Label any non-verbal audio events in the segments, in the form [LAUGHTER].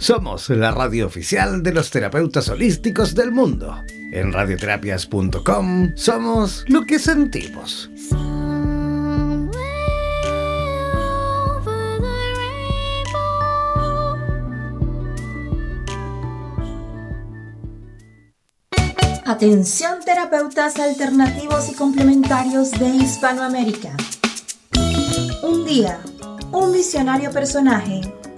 Somos la radio oficial de los terapeutas holísticos del mundo. En radioterapias.com somos lo que sentimos. Atención terapeutas alternativos y complementarios de Hispanoamérica. Un día, un visionario personaje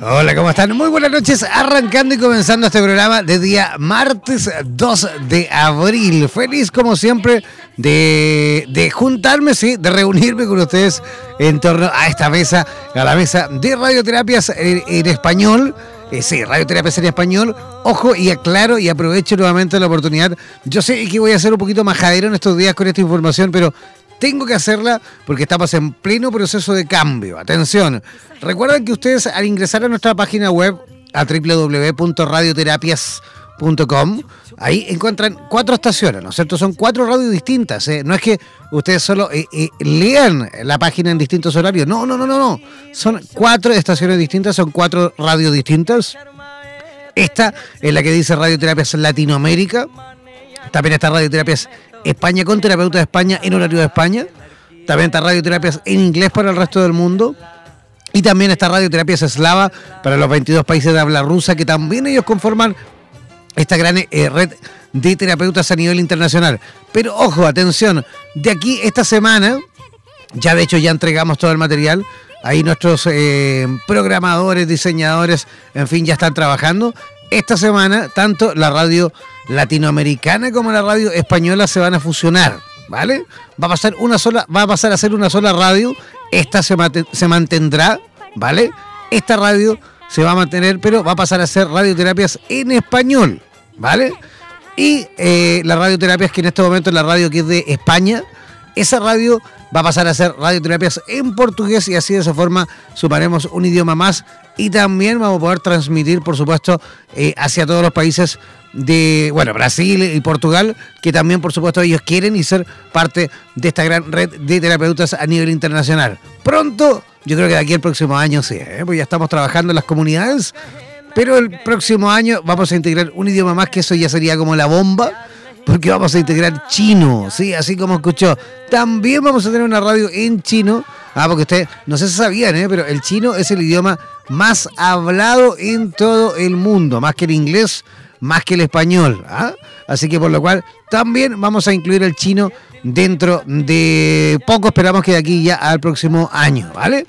Hola, ¿cómo están? Muy buenas noches, arrancando y comenzando este programa de día martes 2 de abril. Feliz como siempre de, juntarme, sí, de reunirme con ustedes en torno a esta mesa, a la mesa de radioterapias en, español. Eh, sí, radioterapias en español. Ojo y aclaro y aprovecho nuevamente la oportunidad. Yo sé que voy a ser un poquito majadero en estos días con esta información, pero tengo que hacerla porque estamos en pleno proceso de cambio. Atención, recuerden que ustedes al ingresar a nuestra página web a www.radioterapias.com, ahí encuentran cuatro estaciones, ¿no es cierto? Son cuatro radios distintas. ¿eh? No es que ustedes solo eh, eh, lean la página en distintos horarios. No, no, no, no, no. Son cuatro estaciones distintas, son cuatro radios distintas. Esta es la que dice Radioterapias Latinoamérica. También está Radioterapias España con terapeuta de España en horario de España. También está radioterapias en inglés para el resto del mundo. Y también está radioterapias eslava para los 22 países de habla rusa, que también ellos conforman esta gran eh, red de terapeutas a nivel internacional. Pero ojo, atención, de aquí esta semana, ya de hecho ya entregamos todo el material, ahí nuestros eh, programadores, diseñadores, en fin, ya están trabajando. Esta semana, tanto la radio latinoamericana como la radio española se van a fusionar, ¿vale? Va a pasar una sola, va a pasar a ser una sola radio, esta se, se mantendrá, ¿vale? Esta radio se va a mantener, pero va a pasar a ser radioterapias en español, ¿vale? Y eh, la radioterapia es que en este momento es la radio que es de España, esa radio va a pasar a ser radioterapias en portugués y así de esa forma sumaremos un idioma más y también vamos a poder transmitir, por supuesto, eh, hacia todos los países de, bueno, Brasil y Portugal, que también, por supuesto, ellos quieren y ser parte de esta gran red de terapeutas a nivel internacional. Pronto, yo creo que de aquí al próximo año sí, ¿eh? pues ya estamos trabajando en las comunidades, pero el próximo año vamos a integrar un idioma más, que eso ya sería como la bomba, porque vamos a integrar chino, ¿sí? Así como escuchó. También vamos a tener una radio en chino. Ah, porque usted, no sé si sabían, ¿eh? pero el chino es el idioma más hablado en todo el mundo, más que el inglés, más que el español. ¿ah? Así que por lo cual también vamos a incluir el chino dentro de poco, esperamos que de aquí ya al próximo año, ¿vale?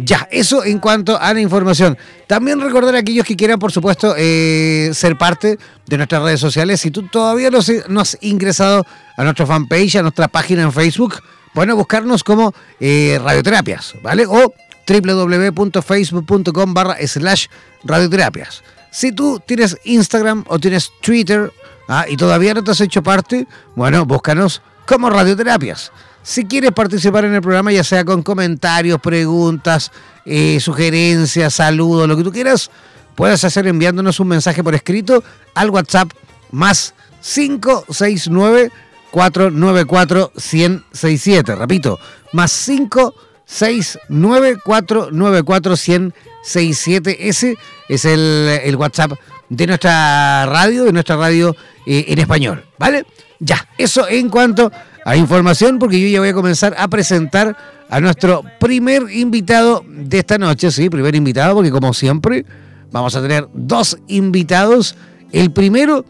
Ya, eso en cuanto a la información. También recordar a aquellos que quieran, por supuesto, eh, ser parte de nuestras redes sociales. Si tú todavía no, has ingresado a nuestra fanpage, a nuestra página en Facebook, bueno, buscarnos como eh, radioterapias, ¿vale? O www.facebook.com barra slash radioterapias. Si tú tienes Instagram o tienes Twitter ah, y todavía no te has hecho parte, bueno, búscanos como radioterapias. Si quieres participar en el programa, ya sea con comentarios, preguntas, eh, sugerencias, saludos, lo que tú quieras, puedes hacer enviándonos un mensaje por escrito al WhatsApp más 569 494 1067. Repito, más 569 494 1067. Ese es el, WhatsApp de nuestra radio, de nuestra radio eh, en español. ¿Vale? Ya, eso en cuanto a información, porque yo ya voy a comenzar a presentar a nuestro primer invitado de esta noche. Sí, primer invitado, porque como siempre vamos a tener dos invitados. El primero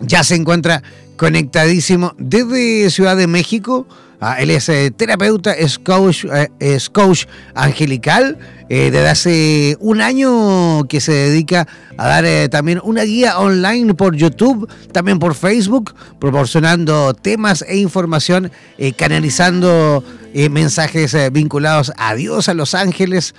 ya se encuentra conectadísimo desde Ciudad de México. Ah, él es eh, terapeuta, es coach, eh, coach angelical. Eh, desde hace un año que se dedica a dar también una guía online por YouTube, también por Facebook, proporcionando temas e información, canalizando mensajes vinculados a Dios, a los ángeles,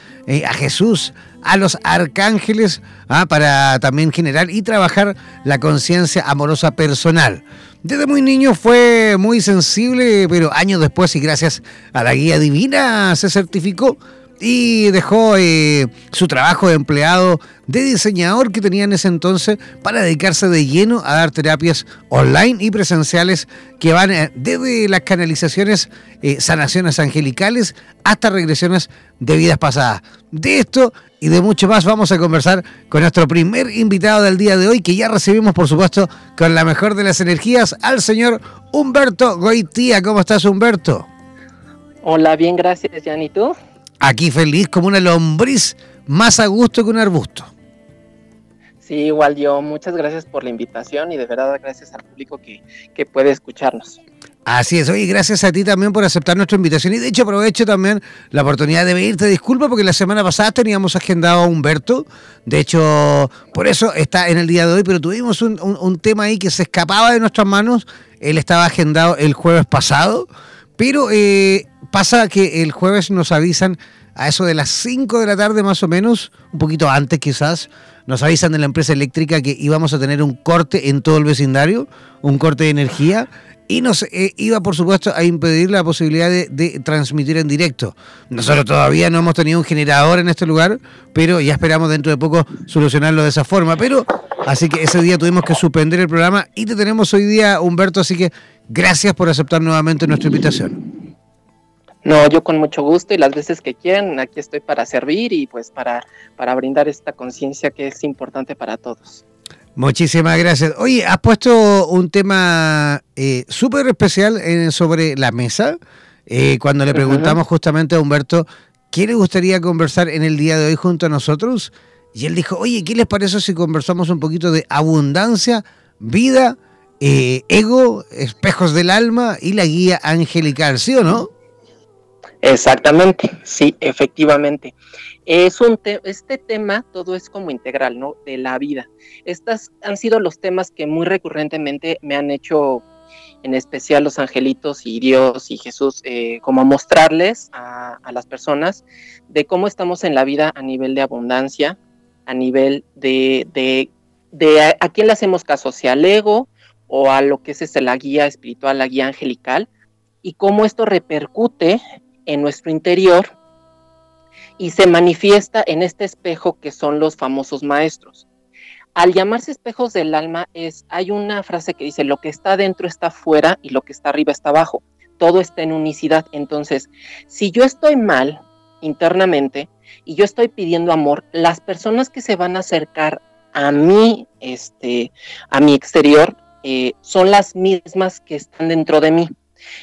a Jesús, a los arcángeles, ah, para también generar y trabajar la conciencia amorosa personal. Desde muy niño fue muy sensible, pero años después y gracias a la guía divina se certificó y dejó eh, su trabajo de empleado de diseñador que tenía en ese entonces para dedicarse de lleno a dar terapias online y presenciales que van eh, desde las canalizaciones, eh, sanaciones angelicales hasta regresiones de vidas pasadas. De esto y de mucho más vamos a conversar con nuestro primer invitado del día de hoy, que ya recibimos, por supuesto, con la mejor de las energías, al señor Humberto Goitía. ¿Cómo estás, Humberto? Hola, bien, gracias, Jan. ¿Y tú? Aquí feliz como una lombriz, más a gusto que un arbusto. Sí, igual yo. Muchas gracias por la invitación y de verdad gracias al público que, que puede escucharnos. Así es, oye, gracias a ti también por aceptar nuestra invitación. Y de hecho aprovecho también la oportunidad de pedirte disculpas porque la semana pasada teníamos agendado a Humberto. De hecho, por eso está en el día de hoy, pero tuvimos un, tema ahí que se escapaba de nuestras manos. Él estaba agendado el jueves pasado, pero eh, pasa que el jueves nos avisan a eso de las 5 de la tarde más o menos, un poquito antes quizás, nos avisan de la empresa eléctrica que íbamos a tener un corte en todo el vecindario, un corte de energía y nos eh, iba, por supuesto, a impedir la posibilidad de, transmitir en directo. Nosotros todavía no hemos tenido un generador en este lugar, pero ya esperamos dentro de poco solucionarlo de esa forma. Pero, así que ese día tuvimos que suspender el programa y te tenemos hoy día, Humberto, así que gracias por aceptar nuevamente nuestra invitación. No, yo con mucho gusto y las veces que quieran, aquí estoy para servir y pues para, para brindar esta conciencia que es importante para todos. Muchísimas gracias. Oye, has puesto un tema eh, súper especial sobre la mesa. Eh, cuando le preguntamos justamente a Humberto qué le gustaría conversar en el día de hoy junto a nosotros, y él dijo, oye, ¿qué les parece si conversamos un poquito de abundancia, vida, eh, ego, espejos del alma y la guía angelical, ¿sí o no? Exactamente, sí, efectivamente. Es un este tema, todo es como integral, ¿no? De la vida. Estos han sido los temas que muy recurrentemente me han hecho, en especial los angelitos y Dios y Jesús, eh, como mostrarles a, las personas de cómo estamos en la vida a nivel de abundancia, a nivel de, de, de a, quién le hacemos caso, si al ego o a lo que es este, la guía espiritual, la guía angelical, y cómo esto repercute en nuestro interior y se manifiesta en este espejo que son los famosos maestros. Al llamarse espejos del alma es hay una frase que dice lo que está dentro está fuera y lo que está arriba está abajo. Todo está en unicidad. Entonces, si yo estoy mal internamente y yo estoy pidiendo amor, las personas que se van a acercar a mí, este, a mi exterior, eh, son las mismas que están dentro de mí.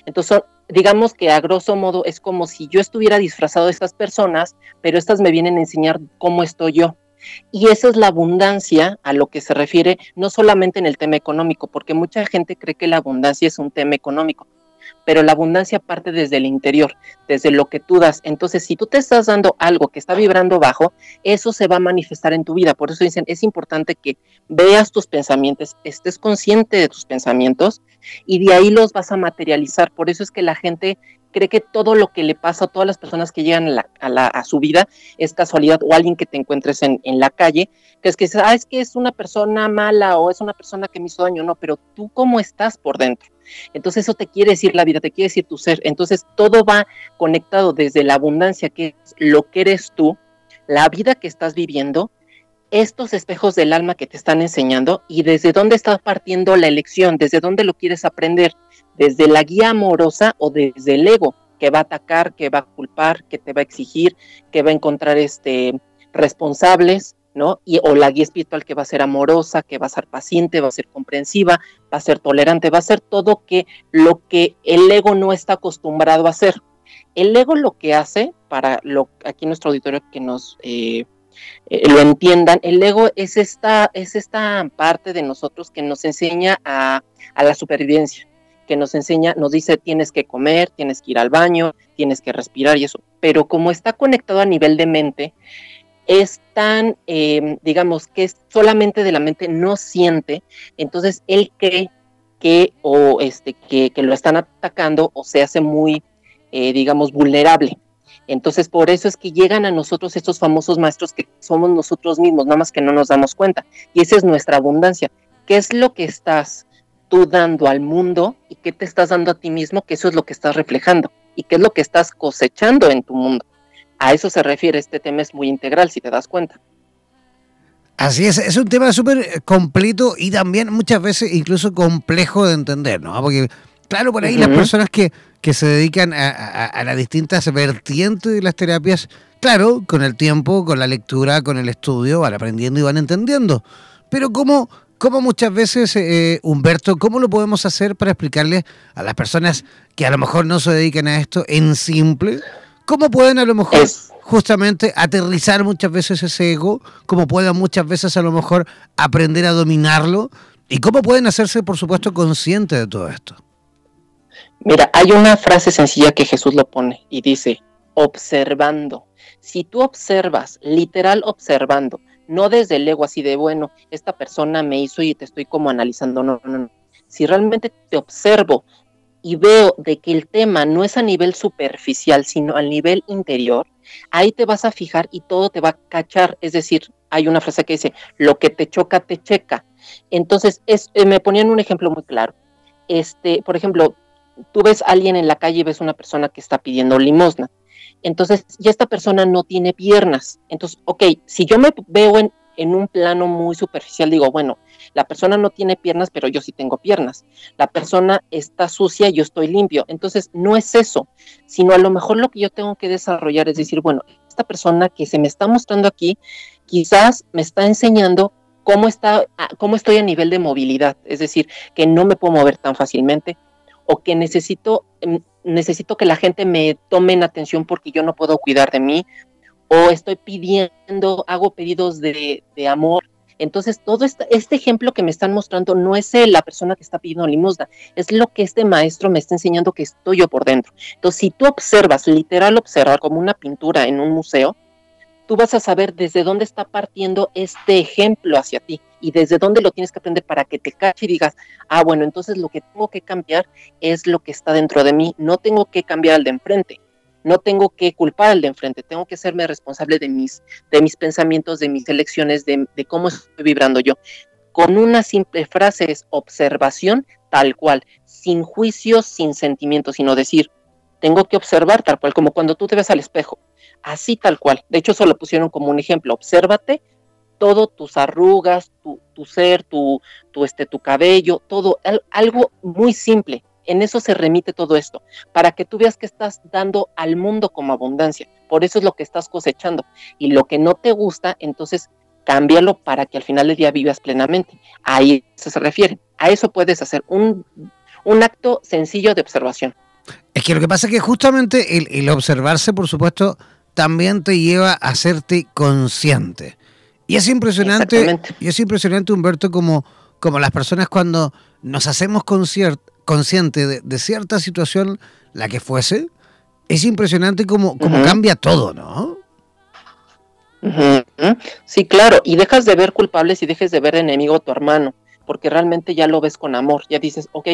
Entonces, digamos que a grosso modo es como si yo estuviera disfrazado de estas personas, pero estas me vienen a enseñar cómo estoy yo. Y esa es la abundancia a lo que se refiere, no solamente en el tema económico, porque mucha gente cree que la abundancia es un tema económico pero la abundancia parte desde el interior, desde lo que tú das. Entonces, si tú te estás dando algo que está vibrando bajo, eso se va a manifestar en tu vida. Por eso dicen, es importante que veas tus pensamientos, estés consciente de tus pensamientos y de ahí los vas a materializar. Por eso es que la gente cree que todo lo que le pasa a todas las personas que llegan a, su vida es casualidad o alguien que te encuentres en, la calle, que es que ah, es que es una persona mala o es una persona que me hizo daño, no, pero tú cómo estás por dentro. Entonces eso te quiere decir la vida, te quiere decir tu ser. Entonces todo va conectado desde la abundancia, que es lo que eres tú, la vida que estás viviendo, estos espejos del alma que te están enseñando y desde dónde estás partiendo la elección, desde dónde lo quieres aprender, desde la guía amorosa o desde el ego que va a atacar, que va a culpar, que te va a exigir, que va a encontrar este responsables, ¿no? Y, o la guía espiritual que va a ser amorosa, que va a ser paciente, va a ser comprensiva, va a ser tolerante, va a ser todo que lo que el ego no está acostumbrado a hacer. El ego lo que hace, para lo, aquí nuestro auditorio que nos eh, eh, lo entiendan, el ego es esta, es esta parte de nosotros que nos enseña a, a la supervivencia, que nos enseña, nos dice tienes que comer, tienes que ir al baño, tienes que respirar y eso. Pero como está conectado a nivel de mente, es tan, em, digamos, que es solamente de la mente, no siente, entonces él cree que, o este, que, lo están atacando o se hace muy, eh, digamos, vulnerable. Entonces, por eso es que llegan a nosotros estos famosos maestros que somos nosotros mismos, nada más que no nos damos cuenta. Y esa es nuestra abundancia. ¿Qué es lo que estás tú dando al mundo y qué te estás dando a ti mismo? Que eso es lo que estás reflejando. ¿Y qué es lo que estás cosechando en tu mundo? A eso se refiere, este tema es muy integral, si te das cuenta. Así es, es un tema súper completo y también muchas veces incluso complejo de entender, ¿no? Porque, claro, por ahí las personas que, que se dedican a, las distintas vertientes de las terapias, claro, con el tiempo, con la lectura, con el estudio, van aprendiendo y van entendiendo. Pero ¿cómo, cómo muchas veces, eh, Humberto, cómo lo podemos hacer para explicarle a las personas que a lo mejor no se dedican a esto en simple? ¿Cómo pueden a lo mejor justamente aterrizar muchas veces ese ego? ¿Cómo pueden muchas veces a lo mejor aprender a dominarlo? ¿Y cómo pueden hacerse, por supuesto, conscientes de todo esto? Mira, hay una frase sencilla que Jesús lo pone y dice, observando. Si tú observas, literal observando, no desde el ego así de, bueno, esta persona me hizo y te estoy como analizando, no, no, no. Si realmente te observo y veo de que el tema no es a nivel superficial, sino al nivel interior, ahí te vas a fijar y todo te va a cachar. Es decir, hay una frase que dice, lo que te choca, te checa. Entonces, es, eh, me ponían un ejemplo muy claro. Este, por ejemplo, tú ves a alguien en la calle y ves una persona que está pidiendo limosna. Entonces, ya esta persona no tiene piernas. Entonces, ok, si yo me veo en, en un plano muy superficial, digo, bueno, la persona no tiene piernas, pero yo sí tengo piernas. La persona está sucia, yo estoy limpio. Entonces, no es eso, sino a lo mejor lo que yo tengo que desarrollar es decir, bueno, esta persona que se me está mostrando aquí, quizás me está enseñando cómo, está, cómo estoy a nivel de movilidad, es decir, que no me puedo mover tan fácilmente o que necesito, mm, necesito que la gente me tome en atención porque yo no puedo cuidar de mí o estoy pidiendo, hago pedidos de, amor entonces, todo este, este, ejemplo que me están mostrando no es la persona que está pidiendo limosna, es lo que este maestro me está enseñando que estoy yo por dentro. Entonces, si tú observas, literal observar como una pintura en un museo, tú vas a saber desde dónde está partiendo este ejemplo hacia ti y desde dónde lo tienes que aprender para que te cache y digas, ah, bueno, entonces lo que tengo que cambiar es lo que está dentro de mí, no tengo que cambiar al de enfrente. No tengo que culpar al de enfrente, tengo que serme responsable de mis, de mis pensamientos, de mis elecciones, de, de cómo estoy vibrando yo. Con una simple frase es observación tal cual, sin juicios, sin sentimientos, sino decir, tengo que observar tal cual, como cuando tú te ves al espejo, así tal cual. De hecho, eso lo pusieron como un ejemplo, obsérvate todo tus arrugas, tu, tu ser, tu, tu, este, tu cabello, todo, algo muy simple, en eso se remite todo esto, para que tú veas que estás dando al mundo como abundancia. Por eso es lo que estás cosechando. Y lo que no te gusta, entonces cámbialo para que al final del día vivas plenamente. Ahí eso se refiere. A eso puedes hacer un, acto sencillo de observación. Es que lo que pasa es que justamente el, observarse, por supuesto, también te lleva a hacerte consciente. Y es impresionante, y es impresionante, Humberto, como, como las personas cuando nos hacemos consciente de, cierta situación, la que fuese, es impresionante cómo, cambia todo, ¿no? Sí, claro, y dejas de ver culpables y dejes de ver enemigo a tu hermano, porque realmente ya lo ves con amor, ya dices, ok,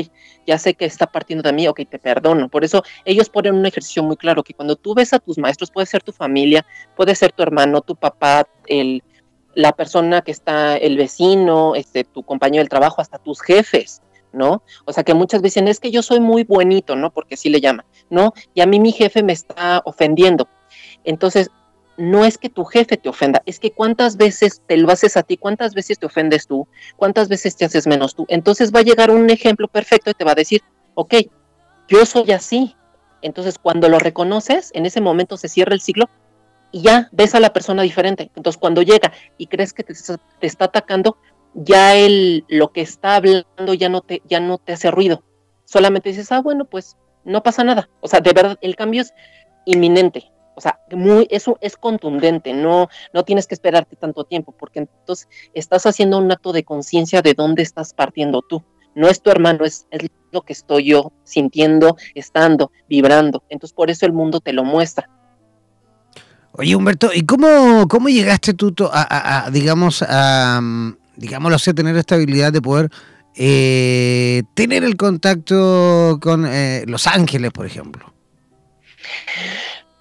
ya sé que está partiendo de mí, ok, te perdono. Por eso ellos ponen un ejercicio muy claro, que cuando tú ves a tus maestros, puede ser tu familia, puede ser tu hermano, tu papá, el, la persona que está, el vecino, este, tu compañero del trabajo, hasta tus jefes, ¿no? O sea, que muchas veces es que yo soy muy bonito, ¿no? Porque sí le llaman, ¿no? Y a mí mi jefe me está ofendiendo. Entonces, no es que tu jefe te ofenda, es que cuántas veces te lo haces a ti, cuántas veces te ofendes tú, cuántas veces te haces menos tú. Entonces va a llegar un ejemplo perfecto y te va a decir, ok, yo soy así. Entonces cuando lo reconoces, en ese momento se cierra el ciclo y ya ves a la persona diferente. Entonces cuando llega y crees que te, está atacando, ya el, lo que está hablando ya no, te, ya no te hace ruido. Solamente dices, ah, bueno, pues no pasa nada. O sea, de verdad, el cambio es inminente. O sea, muy, eso es contundente, no, no tienes que esperarte tanto tiempo, porque entonces estás haciendo un acto de conciencia de dónde estás partiendo tú. No es tu hermano, es, es lo que estoy yo sintiendo, estando, vibrando. Entonces por eso el mundo te lo muestra. Oye, Humberto, ¿y cómo, cómo llegaste tú a, digamos, a, digámoslo así, tener esta habilidad de poder eh, tener el contacto con eh, Los Ángeles, por ejemplo?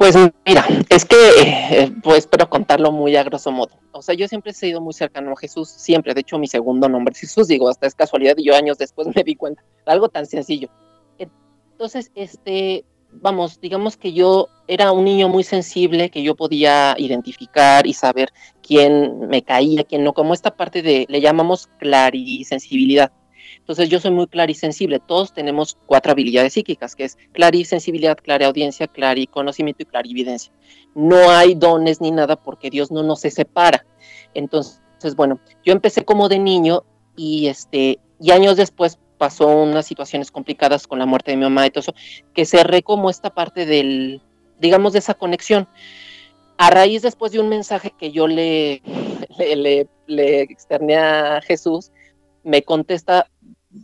Pues mira, es que, eh, pues espero contarlo muy a grosso modo. O sea, yo siempre he sido muy cercano a Jesús, siempre. De hecho, mi segundo nombre es Jesús, digo, hasta es casualidad y yo años después [LAUGHS] me di cuenta. Algo tan sencillo. Entonces, este, vamos, digamos que yo era un niño muy sensible, que yo podía identificar y saber quién me caía, quién no, como esta parte de, le llamamos clarisensibilidad. Entonces yo soy muy clarisensible. Todos tenemos cuatro habilidades psíquicas, que es clarisensibilidad, clariaudiencia, clariconocimiento y clarividencia. No hay dones ni nada porque Dios no nos separa. Entonces, bueno, yo empecé como de niño y este y años después pasó unas situaciones complicadas con la muerte de mi mamá y todo eso, que cerré como esta parte del, digamos, de esa conexión. A raíz después de un mensaje que yo le, [LAUGHS] le, le, le externé a Jesús, me contesta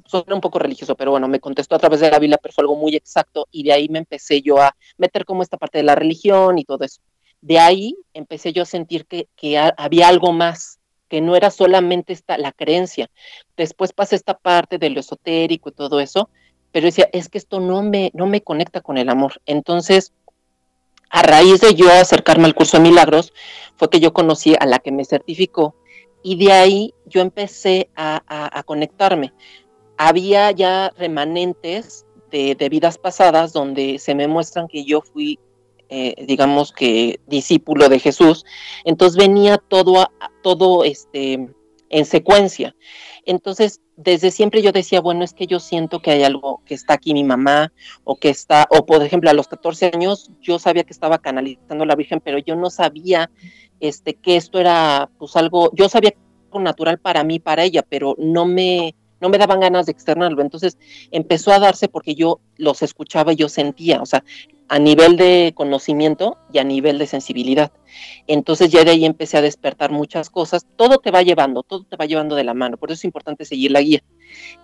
suena un poco religioso, pero bueno, me contestó a través de la Biblia, pero fue algo muy exacto y de ahí me empecé yo a meter como esta parte de la religión y todo eso. De ahí empecé yo a sentir que, que había algo más, que no era solamente esta, la creencia. Después pasé esta parte de lo esotérico y todo eso, pero decía, es que esto no me, no me conecta con el amor. Entonces, a raíz de yo acercarme al curso de milagros, fue que yo conocí a la que me certificó y de ahí yo empecé a, a conectarme había ya remanentes de, vidas pasadas donde se me muestran que yo fui, eh, digamos que discípulo de Jesús. Entonces venía todo, todo este, en secuencia. Entonces, desde siempre yo decía, bueno, es que yo siento que hay algo que está aquí mi mamá, o que está, o por ejemplo, a los 14 años yo sabía que estaba canalizando a la Virgen, pero yo no sabía este, que esto era pues algo, yo sabía algo natural para mí, para ella, pero no me, no me daban ganas de externarlo. Entonces empezó a darse porque yo los escuchaba y yo sentía, o sea, a nivel de conocimiento y a nivel de sensibilidad. Entonces ya de ahí empecé a despertar muchas cosas. Todo te va llevando, todo te va llevando de la mano. Por eso es importante seguir la guía.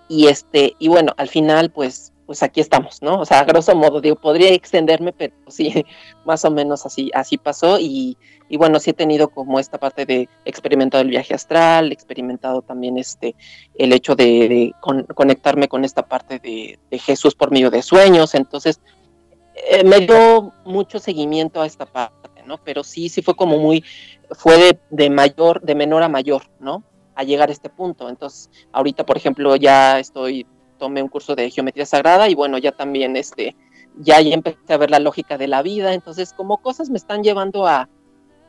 Y este, y bueno, al final, pues pues aquí estamos, ¿no? O sea, a grosso modo, digo, podría extenderme, pero [LAUGHS] sí, más o menos así, así pasó. Y, bueno, sí he tenido como esta parte de experimentado el viaje astral, experimentado también este, el hecho de, conectarme con esta parte de, Jesús por medio de sueños. Entonces, eh, me dio mucho seguimiento a esta parte, ¿no? Pero sí, sí fue como muy, fue de, de mayor, de menor a mayor, ¿no? A llegar a este punto. Entonces, ahorita, por ejemplo, ya estoy tomé un curso de geometría sagrada y bueno, ya también este, ya, ya empecé a ver la lógica de la vida, entonces como cosas me están llevando a,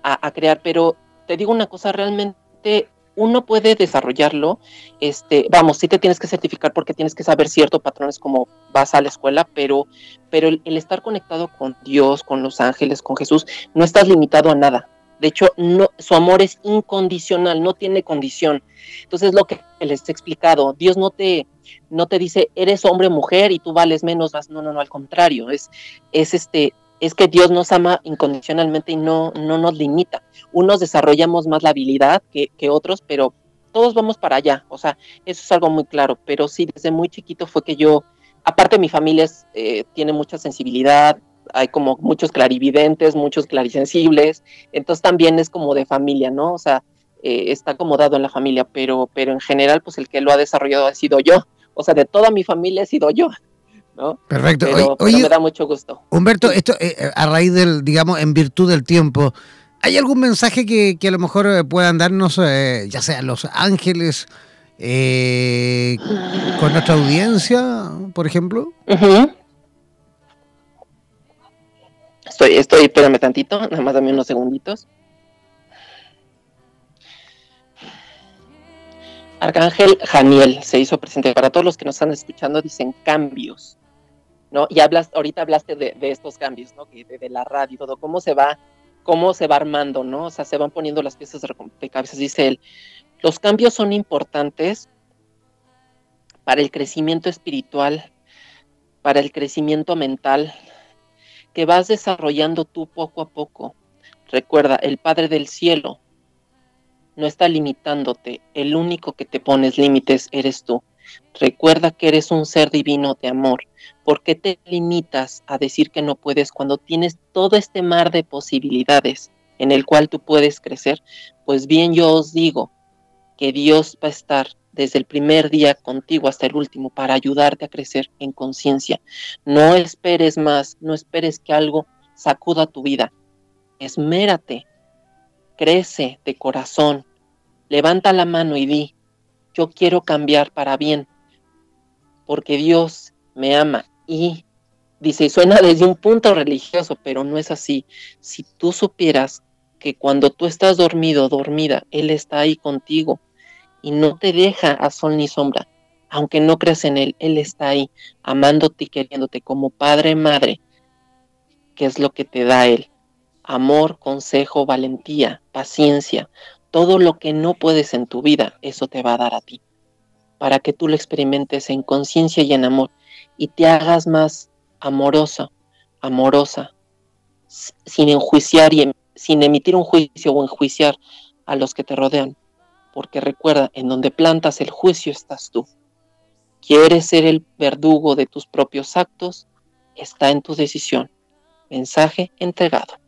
a, crear, pero te digo una cosa, realmente uno puede desarrollarlo, este, vamos, sí te tienes que certificar porque tienes que saber ciertos patrones como vas a la escuela, pero, pero el, estar conectado con Dios, con los ángeles, con Jesús, no estás limitado a nada. De hecho, no, su amor es incondicional, no tiene condición. Entonces, lo que les he explicado, Dios no te, no te dice eres hombre o mujer y tú vales menos, no, no, no, al contrario, es, es este, es que Dios nos ama incondicionalmente y no, no nos limita. Unos desarrollamos más la habilidad que, otros, pero todos vamos para allá, o sea, eso es algo muy claro, pero sí, desde muy chiquito fue que yo, aparte mi familia eh, tiene mucha sensibilidad, hay como muchos clarividentes, muchos clarisensibles, entonces también es como de familia, ¿no? O sea, eh, está acomodado en la familia, pero, pero en general, pues el que lo ha desarrollado ha sido yo o sea, de toda mi familia he sido yo. ¿no? Perfecto. Pero, me da mucho gusto. Humberto, esto eh, eh, a raíz del, digamos, en virtud del tiempo, ¿hay algún mensaje que, a lo mejor eh, puedan darnos, ya sea los ángeles eh, con nuestra audiencia, por ejemplo? Estoy, estoy, espérame tantito, nada más dame unos segunditos. Arcángel Janiel se hizo presente. Para todos los que nos están escuchando, dicen cambios, ¿no? Y hablas, ahorita hablaste de, estos cambios, ¿no? de, la radio, todo, cómo se va, cómo se va armando, ¿no? O sea, se van poniendo las piezas de cabezas, dice él. Los cambios son importantes para el crecimiento espiritual, para el crecimiento mental, que vas desarrollando tú poco a poco. Recuerda, el Padre del Cielo no está limitándote, el único que te pones límites eres tú. Recuerda que eres un ser divino de amor. ¿Por qué te limitas a decir que no puedes cuando tienes todo este mar de posibilidades en el cual tú puedes crecer? Pues bien, yo os digo que Dios va a estar desde el primer día contigo hasta el último para ayudarte a crecer en conciencia. No esperes más, no esperes que algo sacuda tu vida. Esmérate, crece de corazón, levanta la mano y di, yo quiero cambiar para bien, porque Dios me ama. Y dice, suena desde un punto religioso, pero no es así. Si tú supieras que cuando tú estás dormido, dormida, Él está ahí contigo y no te deja a sol ni sombra, aunque no creas en Él, Él está ahí, amándote y queriéndote como padre, madre, que es lo que te da Él. Amor, consejo, valentía, paciencia, todo lo que no puedes en tu vida, eso te va a dar a ti, para que tú lo experimentes en conciencia y en amor y te hagas más amorosa, amorosa, sin enjuiciar y em, sin emitir un juicio o enjuiciar a los que te rodean, porque recuerda, en donde plantas el juicio estás tú. ¿Quieres ser el verdugo de tus propios actos? Está en tu decisión. Mensaje entregado.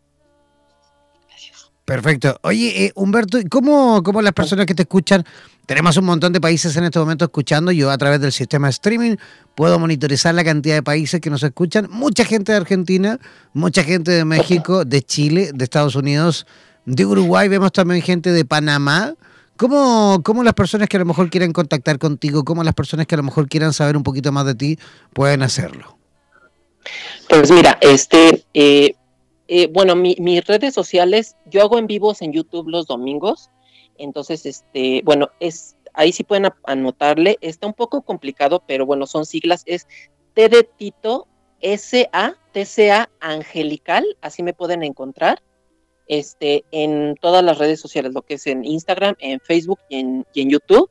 Perfecto. Oye, eh, Humberto, ¿cómo, ¿cómo las personas que te escuchan? Tenemos un montón de países en este momento escuchando. Yo a través del sistema streaming puedo monitorizar la cantidad de países que nos escuchan. Mucha gente de Argentina, mucha gente de México, de Chile, de Estados Unidos, de Uruguay. Vemos también gente de Panamá. ¿Cómo, ¿Cómo, las personas que a lo mejor quieren contactar contigo, cómo las personas que a lo mejor quieran saber un poquito más de ti pueden hacerlo? Pues mira, este, eh, eh, bueno, mis redes sociales, yo hago en vivos en YouTube los domingos, entonces, este, bueno, es ahí sí pueden anotarle, está un poco complicado, pero bueno, son siglas, es T de Tito, S-A, T-C-A Angelical, así me pueden encontrar, este, en todas las redes sociales, lo que es en Instagram, en Facebook y en, YouTube.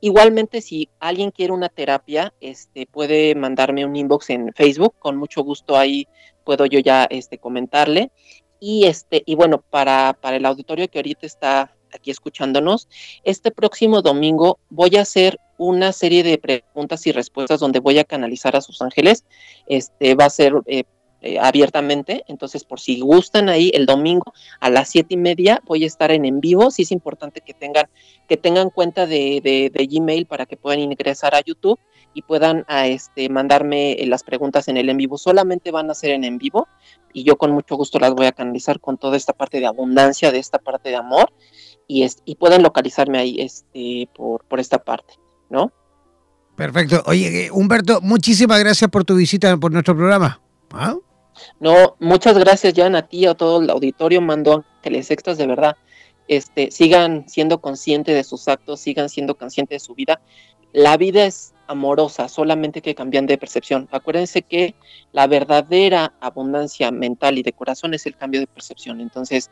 Igualmente, si alguien quiere una terapia, este, puede mandarme un inbox en Facebook, con mucho gusto ahí puedo yo ya este, comentarle. Y, este, y bueno, para, para el auditorio que ahorita está aquí escuchándonos, este próximo domingo voy a hacer una serie de preguntas y respuestas donde voy a canalizar a sus ángeles. Este va a ser eh, eh, abiertamente. Entonces, por si gustan ahí, el domingo a las siete y media voy a estar en en vivo. Sí es importante que tengan, que tengan cuenta de, de, Gmail para que puedan ingresar a YouTube y puedan a este, mandarme eh, las preguntas en el en vivo. Solamente van a ser en en vivo y yo con mucho gusto las voy a canalizar con toda esta parte de abundancia, de esta parte de amor y, es, y pueden localizarme ahí este, por, por esta parte, ¿no? Perfecto. Oye, eh, Humberto, muchísimas gracias por tu visita por nuestro programa. ¿Ah? No, muchas gracias, Jan, a ti, a todo el auditorio, mando ángeles extras, de verdad. Este, sigan siendo conscientes de sus actos, sigan siendo conscientes de su vida. La vida es amorosa, solamente que cambian de percepción. Acuérdense que la verdadera abundancia mental y de corazón es el cambio de percepción. Entonces,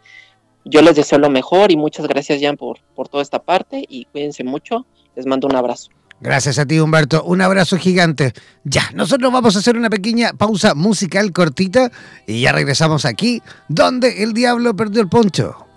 yo les deseo lo mejor y muchas gracias, Jan, por, por toda esta parte y cuídense mucho. Les mando un abrazo. Gracias a ti, Humberto. Un abrazo gigante. Ya, nosotros vamos a hacer una pequeña pausa musical cortita y ya regresamos aquí, donde el diablo perdió el poncho.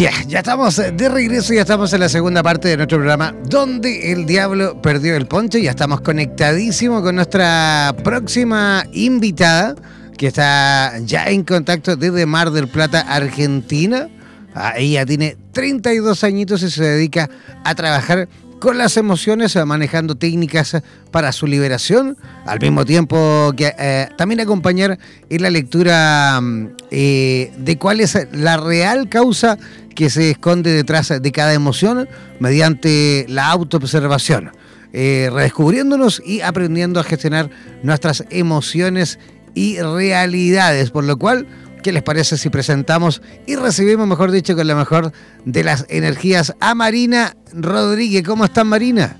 Ya, ya estamos de regreso, ya estamos en la segunda parte de nuestro programa, donde el diablo perdió el poncho. Ya estamos conectadísimos con nuestra próxima invitada, que está ya en contacto desde Mar del Plata, Argentina. Ah, ella tiene 32 añitos y se dedica a trabajar con las emociones, manejando técnicas para su liberación, al mismo tiempo que eh, también acompañar en la lectura mm, eh, de cuál es la real causa que se esconde detrás de cada emoción mediante la autoobservación, eh, redescubriéndonos y aprendiendo a gestionar nuestras emociones y realidades, por lo cual ¿Qué les parece si presentamos y recibimos, mejor dicho, con la mejor de las energías a Marina Rodríguez? ¿Cómo estás, Marina?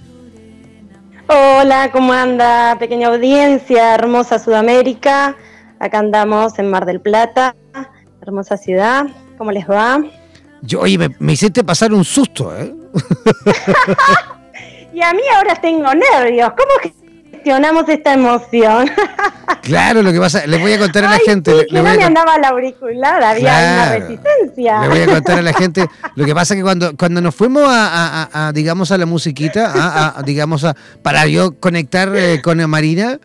Hola, ¿cómo anda? Pequeña audiencia, hermosa Sudamérica. Acá andamos en Mar del Plata, hermosa ciudad. ¿Cómo les va? Yo, oye, me, hiciste pasar un susto, ¿eh? [LAUGHS] y a mí ahora tengo nervios. ¿Cómo gestionamos esta emoción. [LAUGHS] Claro, lo que pasa, les voy a contar a la gente. Sí, que no me andaba la auricular, había una resistencia. Le voy a contar a la [LAUGHS] gente. Lo que pasa es que cuando, cuando nos fuimos a, digamos, a la musiquita, a, digamos, a, para yo conectar eh, con Marina,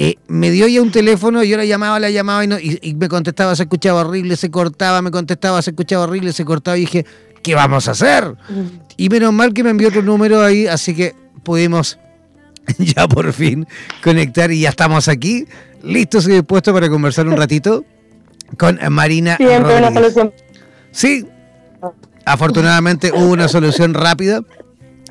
eh, me dio ya un teléfono, yo la llamaba, la llamaba y, y, me contestaba, se escuchaba horrible, se cortaba, me contestaba, se escuchaba horrible, se cortaba y dije, ¿qué vamos a hacer? Mm. Y menos mal que me envió otro número ahí, así que pudimos [LAUGHS] ya por fin conectar y ya estamos aquí, listos y dispuestos para conversar un ratito con Marina. Siempre una solución. Sí, afortunadamente hubo una solución rápida.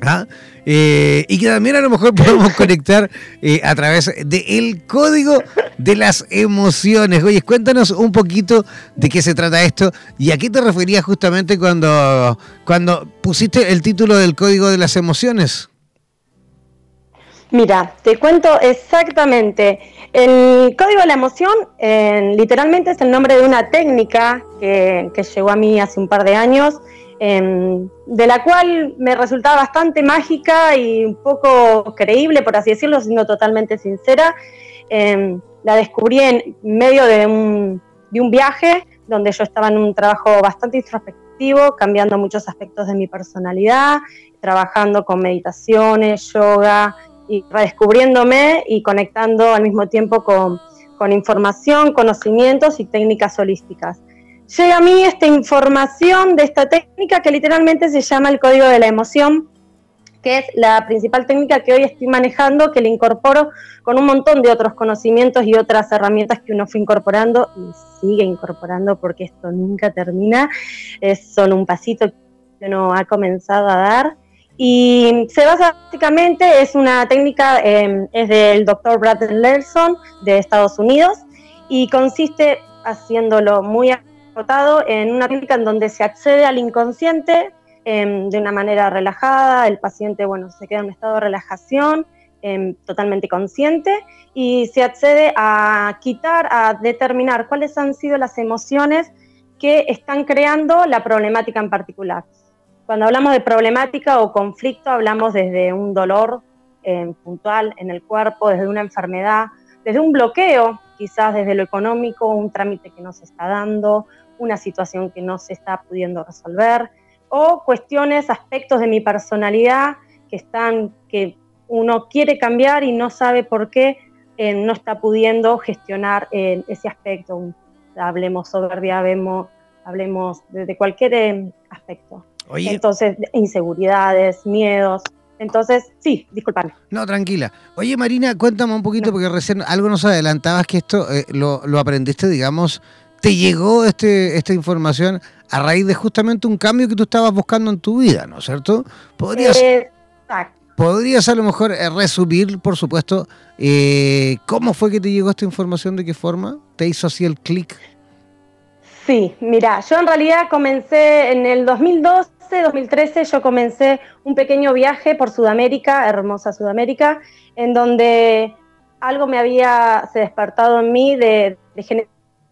¿Ah? Eh, y que también a lo mejor podemos [LAUGHS] conectar eh, a través del código de las emociones. Oye, cuéntanos un poquito de qué se trata esto y a qué te referías justamente cuando, cuando pusiste el título del código de las emociones. Mira, te cuento exactamente. El código de la emoción literalmente es el nombre de una técnica que, llegó a mí hace un par de años, em, de la cual me resultaba bastante mágica y un poco creíble, por así decirlo, siendo totalmente sincera. Em, la descubrí en medio de un, de un viaje donde yo estaba en un trabajo bastante introspectivo, cambiando muchos aspectos de mi personalidad, trabajando con meditaciones, yoga, y redescubriéndome y conectando al mismo tiempo con, información, conocimientos y técnicas holísticas. Llega a mí esta información de esta técnica que literalmente se llama el código de la emoción, que es la principal técnica que hoy estoy manejando, que le incorporo con un montón de otros conocimientos y otras herramientas que uno fue incorporando y sigue incorporando porque esto nunca termina, es solo un pasito que uno ha comenzado a dar. Y se basa básicamente, es una técnica, em, es del doctor Bradley Lerson de Estados Unidos y consiste, haciéndolo muy en una técnica en donde se accede al inconsciente em, de una manera relajada, el paciente, bueno, se queda en un estado de relajación, em, totalmente consciente, y se accede a quitar, a determinar cuáles han sido las emociones que están creando la problemática en particular. Cuando hablamos de problemática o conflicto, hablamos desde un dolor eh, puntual en el cuerpo, desde una enfermedad, desde un bloqueo, quizás desde lo económico, un trámite que no se está dando, una situación que no se está pudiendo resolver, o cuestiones, aspectos de mi personalidad que están, que uno quiere cambiar y no sabe por qué eh, no está pudiendo gestionar eh, ese aspecto. Hablemos soberbia, hablemos, hablemos de, cualquier aspecto. Entonces, inseguridades, miedos. Entonces, sí, disculpame. No, tranquila. Oye, Marina, cuéntame un poquito, porque recién algo nos adelantabas que esto eh, lo, aprendiste, digamos, te llegó este, esta información a raíz de justamente un cambio que tú estabas buscando en tu vida, ¿no es cierto? Podrías, podrías a lo mejor eh, resumir, por supuesto, eh, cómo fue que te llegó esta información, de qué forma te hizo así el clic. Sí, mira, yo en realidad comencé en el 2002 2013 yo comencé un pequeño viaje por Sudamérica, hermosa Sudamérica, en donde algo me había se despertado en mí de, un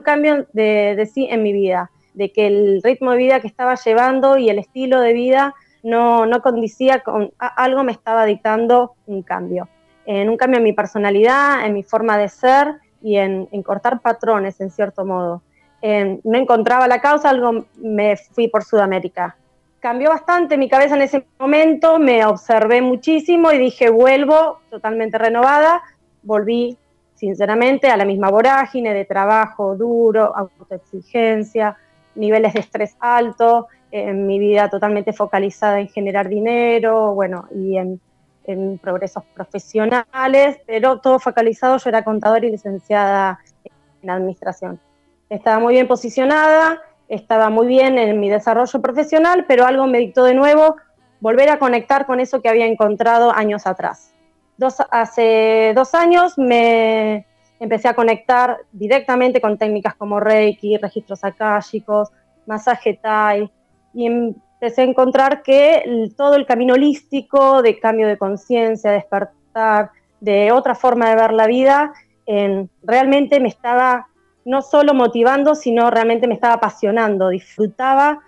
cambio de, sí en mi vida, de que el ritmo de vida que estaba llevando y el estilo de vida no, no condicía con algo me estaba dictando un cambio, en un cambio en mi personalidad, en mi forma de ser y en, cortar patrones en cierto modo. no encontraba la causa, algo me fui por Sudamérica cambió bastante mi cabeza en ese momento, me observé muchísimo y dije, vuelvo totalmente renovada, volví sinceramente a la misma vorágine de trabajo duro, autoexigencia, niveles de estrés alto, en mi vida totalmente focalizada en generar dinero, bueno, y en, en progresos profesionales, pero todo focalizado, yo era contadora y licenciada en administración. Estaba muy bien posicionada, estaba muy bien en mi desarrollo profesional, pero algo me dictó de nuevo volver a conectar con eso que había encontrado años atrás. Hace dos años me empecé a conectar directamente con técnicas como Reiki, registros akáshicos, masaje Thai, y empecé a encontrar que todo el camino holístico de cambio de conciencia, despertar, de otra forma de ver la vida, realmente me estaba no solo motivando, sino realmente me estaba apasionando, disfrutaba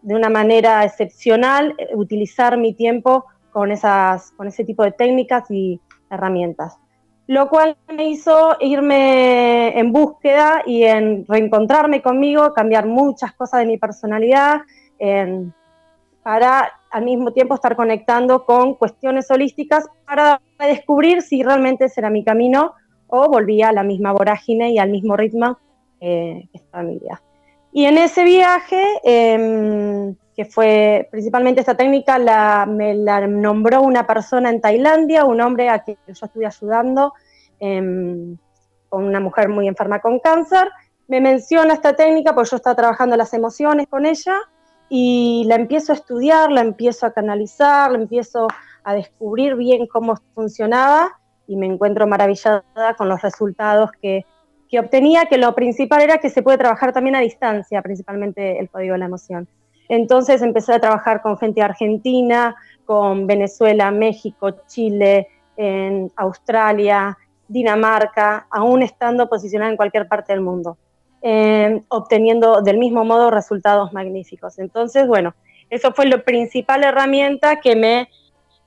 de una manera excepcional eh, utilizar mi tiempo con, esas, con ese tipo de técnicas y herramientas. Lo cual me hizo irme en búsqueda y en reencontrarme conmigo, cambiar muchas cosas de mi personalidad, para al mismo tiempo estar conectando con cuestiones holísticas para descubrir si realmente ese era mi camino o volvía a la misma vorágine y al mismo ritmo eh, que estaba mi vida. Y en ese viaje, em, que fue principalmente esta técnica, la, me la nombró una persona en Tailandia, un hombre a quien yo estuve ayudando, em, con una mujer muy enferma con cáncer. Me menciona esta técnica porque yo estaba trabajando las emociones con ella y la empiezo a estudiar, la empiezo a canalizar, la empiezo a descubrir bien cómo funcionaba y me encuentro maravillada con los resultados que que obtenía que lo principal era que se puede trabajar también a distancia, principalmente el código de la emoción. Entonces empecé a trabajar con gente argentina, con Venezuela, México, Chile, en Australia, Dinamarca, aún estando posicionada en cualquier parte del mundo, eh, obteniendo del mismo modo resultados magníficos. Entonces, bueno, eso fue la principal herramienta que me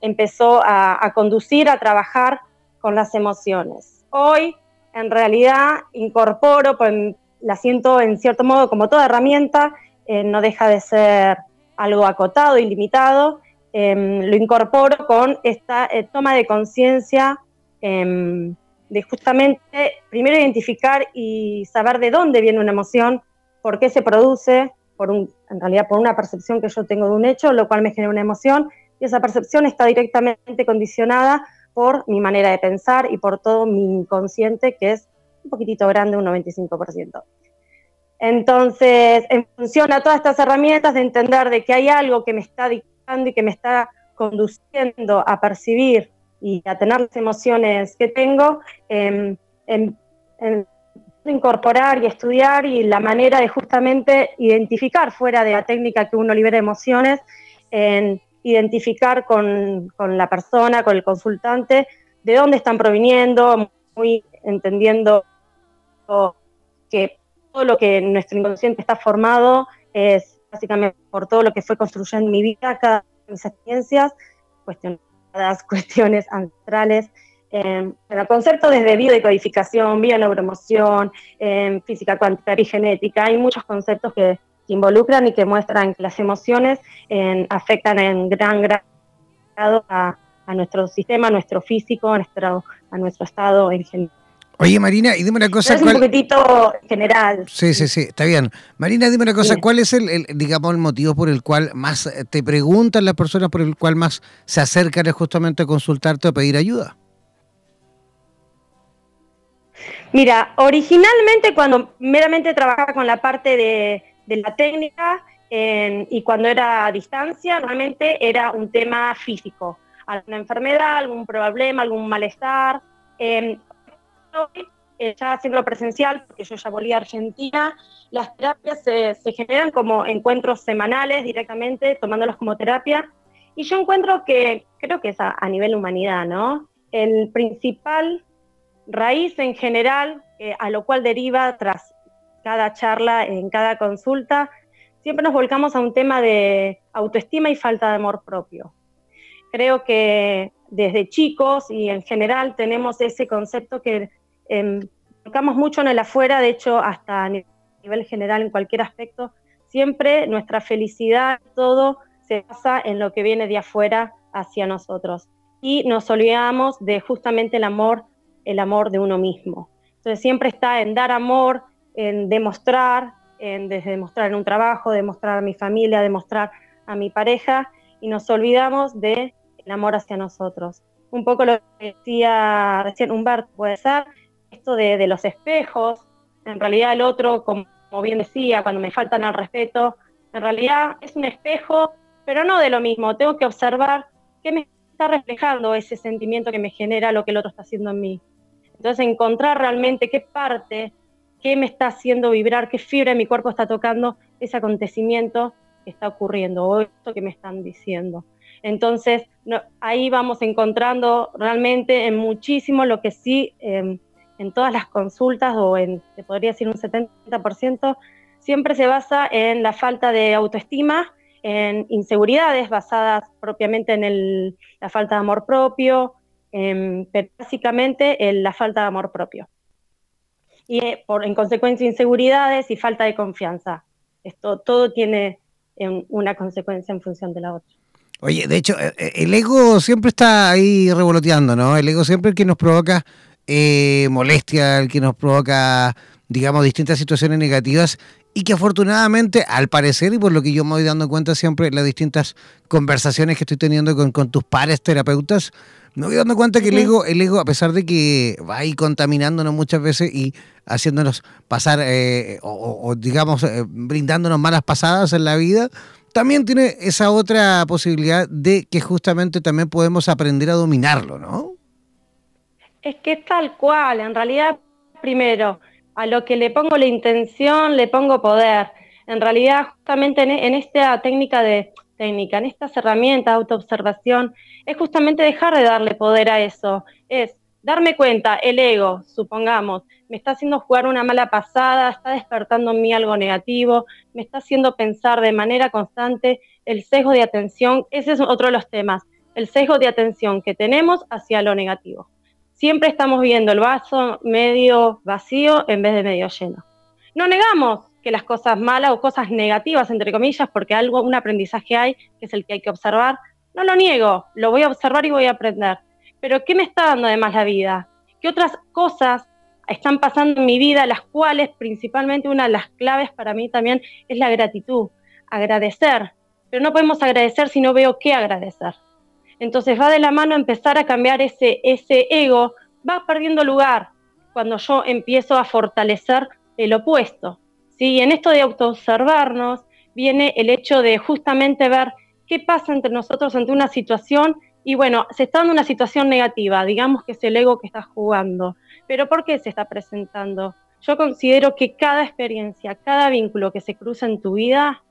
empezó a, a conducir a trabajar con las emociones. Hoy en realidad incorporo, pues la siento en cierto modo como toda herramienta, eh, no deja de ser algo acotado y limitado, em, lo incorporo con esta eh, toma de conciencia em, de justamente primero identificar y saber de dónde viene una emoción, por qué se produce, por en realidad por una percepción que yo tengo de un hecho, lo cual me genera una emoción, y esa percepción está directamente condicionada por mi manera de pensar y por todo mi inconsciente, que es un poquitito grande, un 95%. Entonces, en función a todas estas herramientas de entender de que hay algo que me está dictando y que me está conduciendo a percibir y a tener las emociones que tengo, en, incorporar y estudiar y la manera de justamente identificar fuera de la técnica que uno libera emociones, en identificar con, la persona, con el consultante, de dónde están proviniendo, muy entendiendo que todo lo que nuestro inconsciente está formado es básicamente por todo lo que fue construyendo mi vida, cada mis experiencias, cuestionadas, [LAUGHS] cuestiones ancestrales. Eh, el concepto desde biodecodificación, bioneuroemoción, eh, física cuántica, genética, hay muchos conceptos que, que involucran y que muestran que las emociones afectan en gran grado a, nuestro sistema, a nuestro físico, a nuestro, a nuestro estado en general. Oye, Marina, y dime una cosa. Es un poquitito general. Sí, sí, sí, está bien. Marina, dime una cosa, ¿cuál es el, digamos, el motivo por el cual más te preguntan las personas, por el cual más se acercan justamente a consultarte o pedir ayuda? Mira, originalmente cuando meramente trabajaba con la parte de, de la técnica y cuando era a distancia, realmente era un tema físico, alguna enfermedad, algún problema, algún malestar. Eh, ya haciendo presencial, porque yo ya volví a Argentina, las terapias se, generan como encuentros semanales directamente, tomándolos como terapia. Y yo encuentro que, creo que es a, a nivel humanidad, ¿no? El principal raíz en general, eh, a lo cual deriva tras cada charla, en cada consulta, siempre nos volcamos a un tema de autoestima y falta de amor propio. Creo que desde chicos y en general tenemos ese concepto que eh, volcamos mucho en el afuera, de hecho hasta a nivel general en cualquier aspecto, siempre nuestra felicidad, todo se basa en lo que viene de afuera hacia nosotros. Y nos olvidamos de justamente el amor, el amor de uno mismo. Entonces siempre está en dar amor, en demostrar, desde demostrar en un trabajo, demostrar a mi familia, demostrar a mi pareja, y nos olvidamos del amor hacia nosotros. Un poco lo que decía recién Humberto, puede ser esto de, los espejos, en realidad el otro, como, bien decía, cuando me faltan al respeto, en realidad es un espejo, pero no de lo mismo, tengo que observar qué me está reflejando ese sentimiento que me genera lo que el otro está haciendo en mí. Entonces encontrar realmente qué parte qué me está haciendo vibrar, qué fibra de mi cuerpo está tocando ese acontecimiento que está ocurriendo o esto que me están diciendo. Entonces, ahí vamos encontrando realmente en muchísimo lo que sí em, en todas las consultas o en, te podría decir un 70%, siempre se basa en la falta de autoestima, en inseguridades basadas propiamente en la falta de amor propio, pero básicamente en la falta de amor propio y eh, por, en consecuencia inseguridades y falta de confianza. Esto todo tiene eh, una consecuencia en función de la otra. Oye, de hecho, eh, el ego siempre está ahí revoloteando, ¿no? El ego siempre es el que nos provoca molestia, el que nos provoca, digamos, distintas situaciones negativas y que afortunadamente, al parecer, y por lo que yo me voy dando cuenta siempre, las distintas conversaciones que estoy teniendo con, con tus pares terapeutas, me voy dando cuenta que el ego, el ego, a pesar de que va ahí contaminándonos muchas veces y haciéndonos pasar, eh, o, digamos, eh, brindándonos malas pasadas en la vida, también tiene esa otra posibilidad de que justamente también podemos aprender a dominarlo, ¿no? Es que es tal cual, en realidad, primero, a lo que le pongo la intención, le pongo poder. En realidad, justamente en, en esta técnica de técnica, en estas herramientas de autoobservación, es justamente dejar de darle poder a eso. Es darme cuenta, el ego, supongamos, me está haciendo jugar una mala pasada, está despertando en mí algo negativo, me está haciendo pensar de manera constante el sesgo de atención, ese es otro de los temas, el sesgo de atención que tenemos hacia lo negativo. Siempre estamos viendo el vaso medio vacío en vez de medio lleno. No negamos que las cosas malas o cosas negativas, entre comillas, porque algo, un aprendizaje hay, que es el que hay que observar, no lo niego, lo voy a observar y voy a aprender pero ¿qué me está dando además la vida? ¿Qué otras cosas están pasando en mi vida, las cuales principalmente una de las claves para mí también es la gratitud, agradecer, pero no podemos agradecer si no veo qué agradecer. Entonces va de la mano empezar a cambiar ese, ese ego, va perdiendo lugar cuando yo empiezo a fortalecer el opuesto. ¿sí? En esto de autoobservarnos viene el hecho de justamente ver qué pasa entre nosotros ante una situación y bueno, se está dando una situación negativa, digamos que es el ego que está jugando. Pero ¿por qué se está presentando? Yo considero que cada experiencia, cada vínculo que se cruza en tu vida,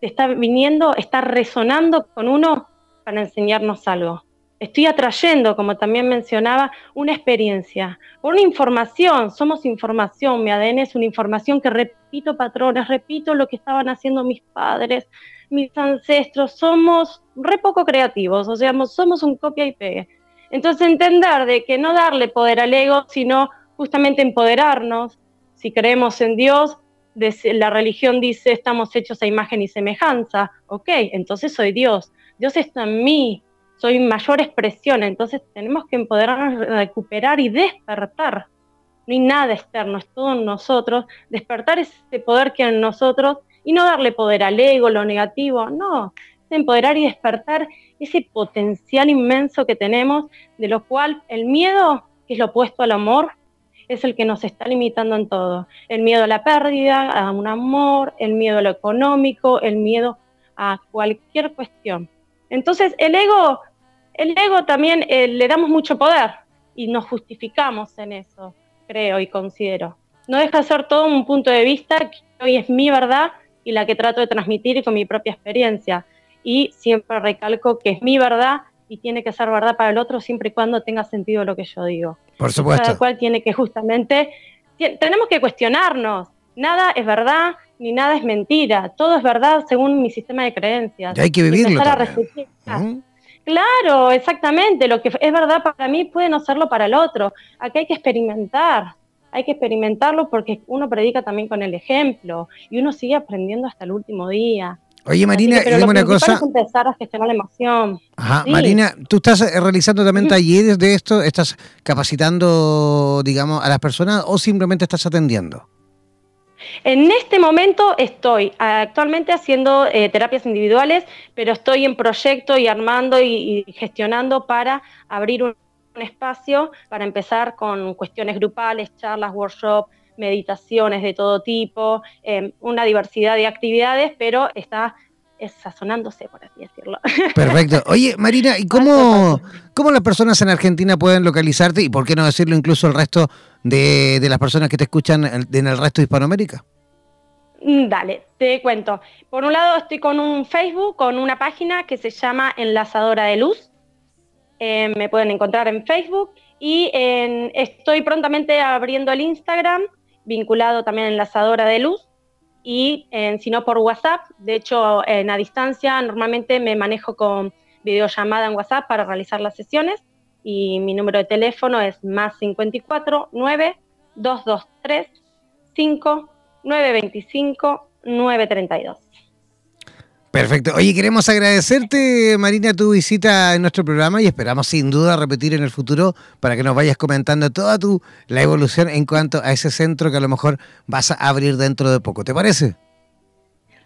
te está viniendo, está resonando con uno para enseñarnos algo. Estoy atrayendo, como también mencionaba, una experiencia, una información, somos información, mi ADN es una información que repito patrones, repito lo que estaban haciendo mis padres, mis ancestros, somos re poco creativos, o sea, somos un copia y pegue. Entonces entender de que no darle poder al ego, sino justamente empoderarnos, si creemos en Dios, la religión dice estamos hechos a imagen y semejanza, ok, entonces soy Dios, Dios está en mí, soy mayor expresión, entonces tenemos que empoderarnos, recuperar y despertar. No hay nada externo, es todo en nosotros, despertar ese poder que hay en nosotros y no darle poder al ego, lo negativo, no, es empoderar y despertar ese potencial inmenso que tenemos, de lo cual el miedo, que es lo opuesto al amor, es el que nos está limitando en todo. El miedo a la pérdida, a un amor, el miedo a lo económico, el miedo a cualquier cuestión. Entonces el ego, el ego también eh, le damos mucho poder y nos justificamos en eso, creo y considero. No deja de ser todo un punto de vista que hoy es mi verdad y la que trato de transmitir con mi propia experiencia. Y siempre recalco que es mi verdad y tiene que ser verdad para el otro siempre y cuando tenga sentido lo que yo digo. Por supuesto. Cada cual tiene que justamente, tenemos que cuestionarnos. Nada es verdad ni nada es mentira. Todo es verdad según mi sistema de creencias. Y hay que vivirlo. Claro, exactamente. Lo que es verdad para mí puede no serlo para el otro. Aquí hay que experimentar hay que experimentarlo porque uno predica también con el ejemplo y uno sigue aprendiendo hasta el último día. Oye, Marina, dime una cosa. Es empezar a gestionar la emoción. Ajá, Marina, ¿tú estás eh, realizando también talleres de esto? ¿Estás capacitando, digamos, a las personas o simplemente estás atendiendo? En este momento estoy actualmente haciendo eh, terapias individuales, pero estoy en proyecto y armando y, gestionando para abrir un, espacio para empezar con cuestiones grupales, charlas, workshops, meditaciones de todo tipo, em, una diversidad de actividades, pero está sazonándose, por así decirlo. [LAUGHS] Perfecto. Oye, Marina, ¿y cómo, cómo las personas en Argentina pueden localizarte y por qué no decirlo incluso el resto de, las personas que te escuchan en el resto de Hispanoamérica? Mm, dale, te cuento. Por un lado estoy con un Facebook, con una página que se llama Enlazadora de Luz. Eh, me pueden encontrar en Facebook y estoy prontamente abriendo el Instagram, vinculado también a Enlazadora de Luz y si no por WhatsApp. De hecho, en a distancia normalmente me manejo con videollamada en WhatsApp para realizar las sesiones y mi número de teléfono es más 54 9 223 5 925 932. Perfecto. Oye, queremos agradecerte, Marina, tu visita en nuestro programa y esperamos sin duda repetir en el futuro para que nos vayas comentando toda tu la evolución en cuanto a ese centro que a lo mejor vas a abrir dentro de poco. ¿Te parece?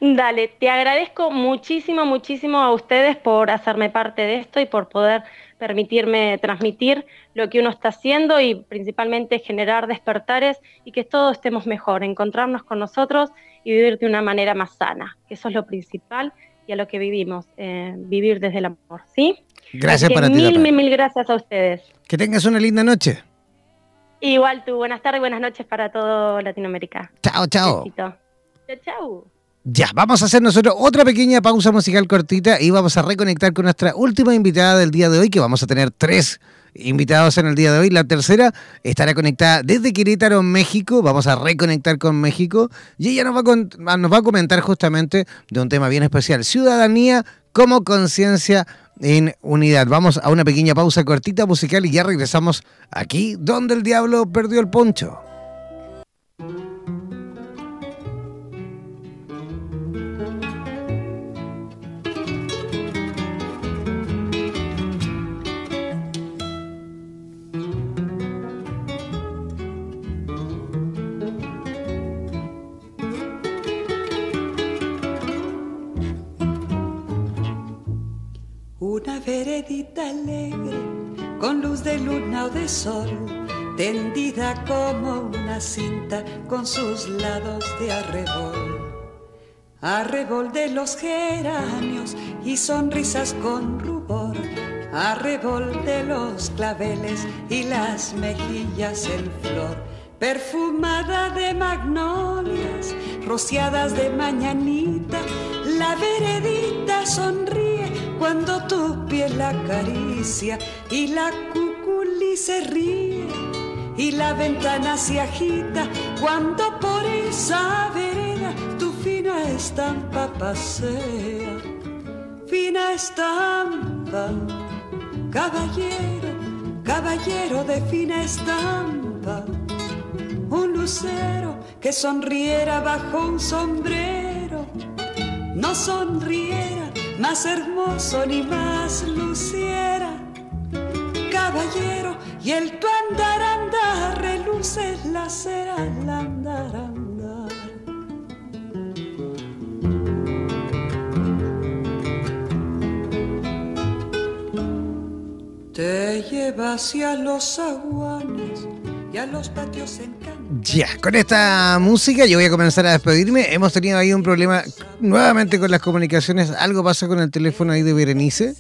Dale, te agradezco muchísimo, muchísimo a ustedes por hacerme parte de esto y por poder permitirme transmitir lo que uno está haciendo y principalmente generar despertares y que todos estemos mejor, encontrarnos con nosotros y vivir de una manera más sana, que eso es lo principal y a lo que vivimos, eh, vivir desde el amor, ¿sí? Gracias para ti. Mil, mil, mil gracias a ustedes. Que tengas una linda noche. Igual tú, buenas tardes y buenas noches para todo Latinoamérica. Chao, chao. Chao, chao. Ya, vamos a hacer nosotros otra pequeña pausa musical cortita y vamos a reconectar con nuestra última invitada del día de hoy, que vamos a tener tres invitados en el día de hoy. La tercera estará conectada desde Querétaro, México. Vamos a reconectar con México y ella nos va a, nos va a comentar justamente de un tema bien especial, ciudadanía como conciencia en unidad. Vamos a una pequeña pausa cortita musical y ya regresamos aquí donde el diablo perdió el poncho. Una veredita alegre, con luz de luna o de sol, tendida como una cinta con sus lados de arrebol. Arrebol de los geranios y sonrisas con rubor, arrebol de los claveles y las mejillas en flor, perfumada de magnolias, rociadas de mañanita, la veredita sonríe cuando tu piel la acaricia y la cuculi se ríe y la ventana se agita cuando por esa vereda tu fina estampa pasea. Fina estampa, caballero, caballero de fina estampa, un lucero que sonriera bajo un sombrero, no sonriera más hermoso ni más luciera. Caballero, y el tu andar andar reluce la cera al andar andar. Te lleva hacia los aguanes y a los patios en ya, con esta música yo voy a comenzar a despedirme. Hemos tenido ahí un problema nuevamente con las comunicaciones. Algo pasa con el teléfono ahí de Berenice,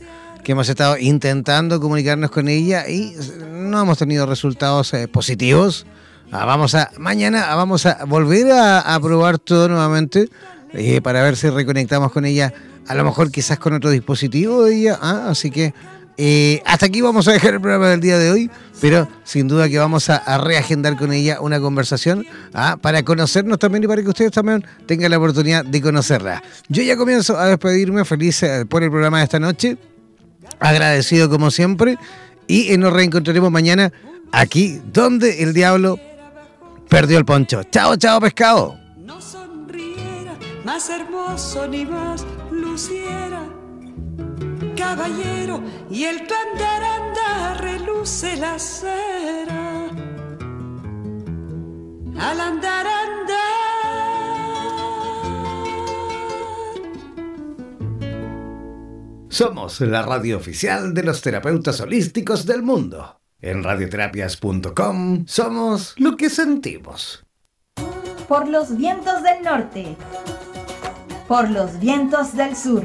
que hemos estado intentando comunicarnos con ella y no hemos tenido resultados eh, positivos. Ah, vamos a mañana vamos a volver a, probar todo nuevamente eh, para ver si reconectamos con ella. A lo mejor quizás con otro dispositivo de ella. Ah, así que eh, hasta aquí vamos a dejar el programa del día de hoy, pero sin duda que vamos a, reagendar con ella una conversación ¿ah? para conocernos también y para que ustedes también tengan la oportunidad de conocerla. Yo ya comienzo a despedirme, feliz eh, por el programa de esta noche, agradecido como siempre, y eh, nos reencontraremos mañana aquí donde el diablo perdió el poncho. Chao, chao, pescado. No sonriera, más hermoso ni más luciera caballero y el tu andar reluce la cera. Al andar andar. Somos la radio oficial de los terapeutas holísticos del mundo. En radioterapias.com somos lo que sentimos. Por los vientos del norte. Por los vientos del sur